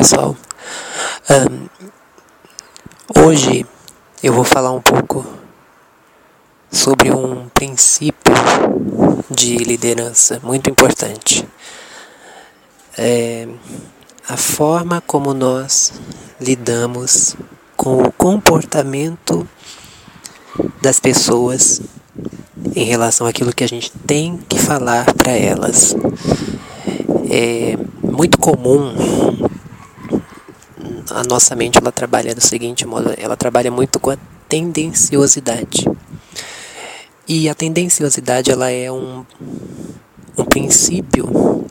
pessoal. Um, hoje eu vou falar um pouco sobre um princípio de liderança muito importante. É a forma como nós lidamos com o comportamento das pessoas em relação àquilo que a gente tem que falar para elas. É muito comum a nossa mente ela trabalha do seguinte modo, ela trabalha muito com a tendenciosidade. E a tendenciosidade ela é um, um princípio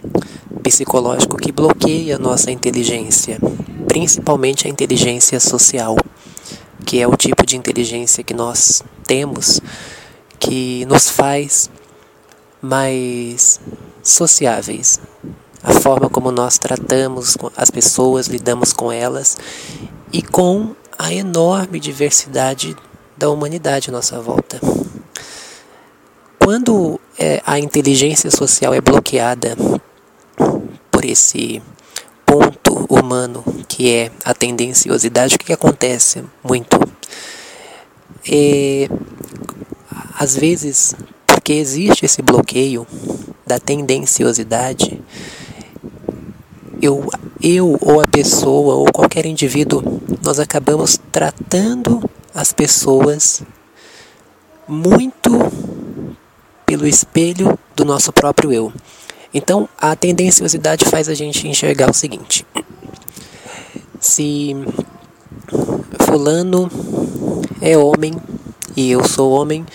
psicológico que bloqueia a nossa inteligência, principalmente a inteligência social, que é o tipo de inteligência que nós temos que nos faz mais sociáveis, a forma como nós tratamos as pessoas, lidamos com elas e com a enorme diversidade da humanidade à nossa volta. Quando é, a inteligência social é bloqueada por esse ponto humano que é a tendenciosidade, o que, que acontece muito? É, às vezes, porque existe esse bloqueio da tendenciosidade, eu, eu ou a pessoa ou qualquer indivíduo, nós acabamos tratando as pessoas muito pelo espelho do nosso próprio eu. Então, a tendenciosidade faz a gente enxergar o seguinte: se Fulano é homem e eu sou homem,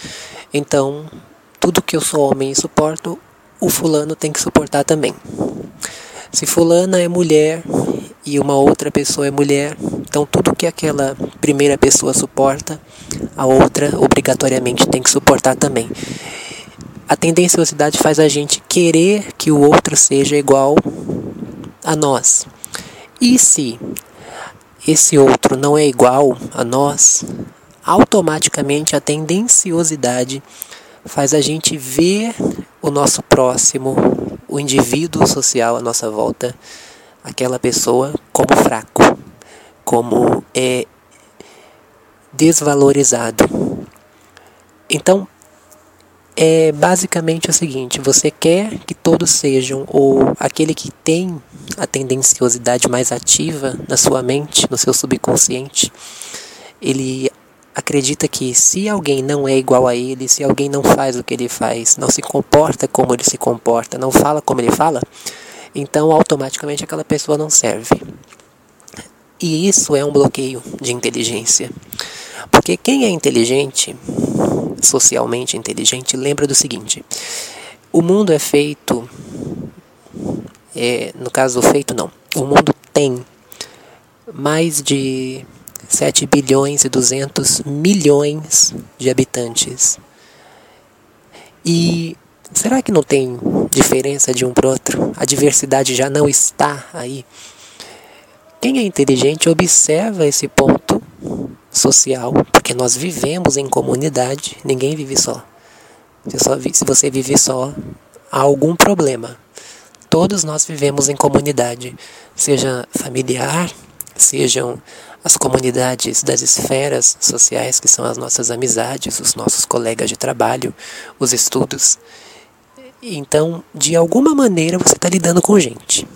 então tudo que eu sou homem e suporto, o fulano tem que suportar também. Se fulana é mulher e uma outra pessoa é mulher, então tudo que aquela primeira pessoa suporta, a outra obrigatoriamente tem que suportar também. A tendenciosidade faz a gente querer que o outro seja igual a nós. E se esse outro não é igual a nós, automaticamente a tendenciosidade faz a gente ver o nosso próximo o indivíduo social à nossa volta, aquela pessoa, como fraco, como é desvalorizado. Então, é basicamente o seguinte: você quer que todos sejam, ou aquele que tem a tendenciosidade mais ativa na sua mente, no seu subconsciente, ele acredita que se alguém não é igual a ele, se alguém não faz o que ele faz, não se comporta como ele se comporta, não fala como ele fala, então automaticamente aquela pessoa não serve. E isso é um bloqueio de inteligência. Porque quem é inteligente, socialmente inteligente, lembra do seguinte: o mundo é feito, é, no caso, feito não, o mundo tem mais de 7 bilhões e 200 milhões de habitantes. E será que não tem diferença de um para outro? A diversidade já não está aí. Quem é inteligente observa esse ponto social, porque nós vivemos em comunidade, ninguém vive só. Se você vive só, há algum problema. Todos nós vivemos em comunidade, seja familiar, sejam as comunidades das esferas sociais, que são as nossas amizades, os nossos colegas de trabalho, os estudos. Então, de alguma maneira, você está lidando com gente.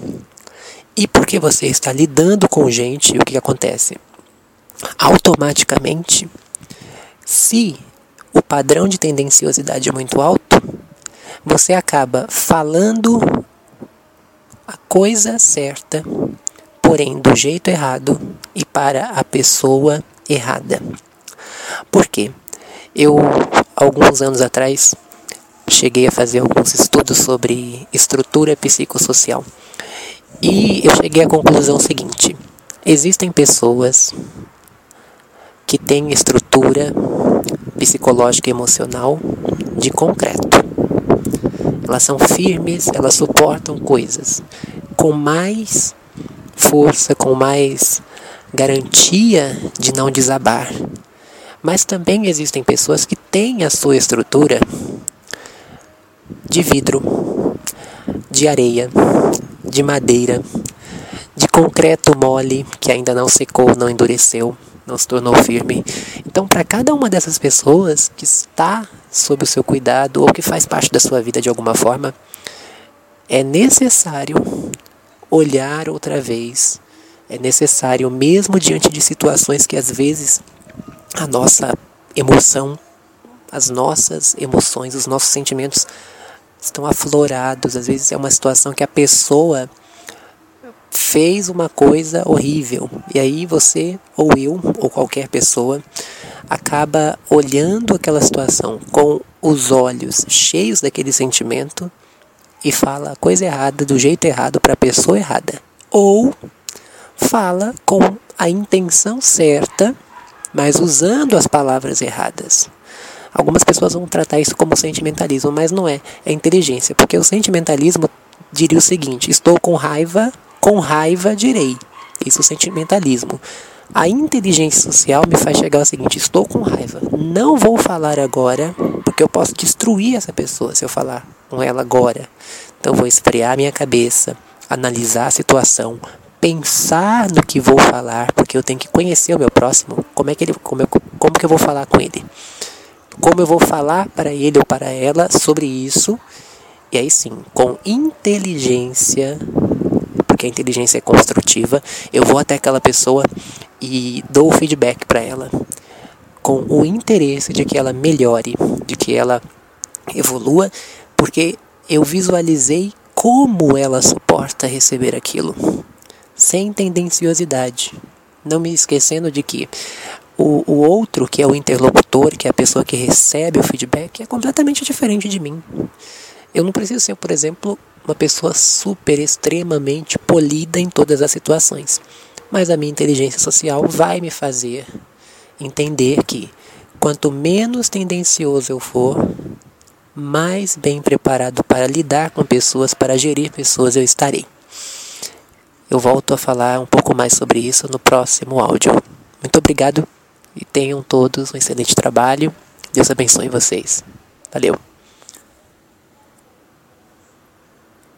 E porque você está lidando com gente, o que acontece? Automaticamente, se o padrão de tendenciosidade é muito alto, você acaba falando a coisa certa porém do jeito errado e para a pessoa errada. Por quê? Eu, alguns anos atrás, cheguei a fazer alguns estudos sobre estrutura psicossocial. E eu cheguei à conclusão seguinte: existem pessoas que têm estrutura psicológica e emocional de concreto. Elas são firmes, elas suportam coisas com mais força, com mais garantia de não desabar. Mas também existem pessoas que têm a sua estrutura de vidro, de areia, de madeira, de concreto mole que ainda não secou, não endureceu, não se tornou firme. Então, para cada uma dessas pessoas que está sob o seu cuidado ou que faz parte da sua vida de alguma forma, é necessário olhar outra vez. É necessário, mesmo diante de situações que às vezes a nossa emoção, as nossas emoções, os nossos sentimentos estão aflorados. Às vezes é uma situação que a pessoa fez uma coisa horrível. E aí você, ou eu, ou qualquer pessoa, acaba olhando aquela situação com os olhos cheios daquele sentimento e fala a coisa errada do jeito errado para a pessoa errada. Ou fala com a intenção certa, mas usando as palavras erradas. Algumas pessoas vão tratar isso como sentimentalismo, mas não é, é inteligência, porque o sentimentalismo diria o seguinte: estou com raiva, com raiva direi. Isso é sentimentalismo. A inteligência social me faz chegar ao seguinte: estou com raiva, não vou falar agora, porque eu posso destruir essa pessoa se eu falar com ela agora. Então vou esfriar minha cabeça, analisar a situação, pensar no que vou falar, porque eu tenho que conhecer o meu próximo, como é que ele, como, como que eu vou falar com ele, como eu vou falar para ele ou para ela sobre isso, e aí sim, com inteligência, porque a inteligência é construtiva, eu vou até aquela pessoa e dou o feedback para ela com o interesse de que ela melhore, de que ela evolua, porque eu visualizei como ela suporta receber aquilo, sem tendenciosidade, não me esquecendo de que o, o outro, que é o interlocutor, que é a pessoa que recebe o feedback, é completamente diferente de mim. Eu não preciso ser, por exemplo, uma pessoa super extremamente polida em todas as situações, mas a minha inteligência social vai me fazer entender que quanto menos tendencioso eu for, mais bem preparado para lidar com pessoas, para gerir pessoas eu estarei. Eu volto a falar um pouco mais sobre isso no próximo áudio. Muito obrigado e tenham todos um excelente trabalho. Deus abençoe vocês. Valeu!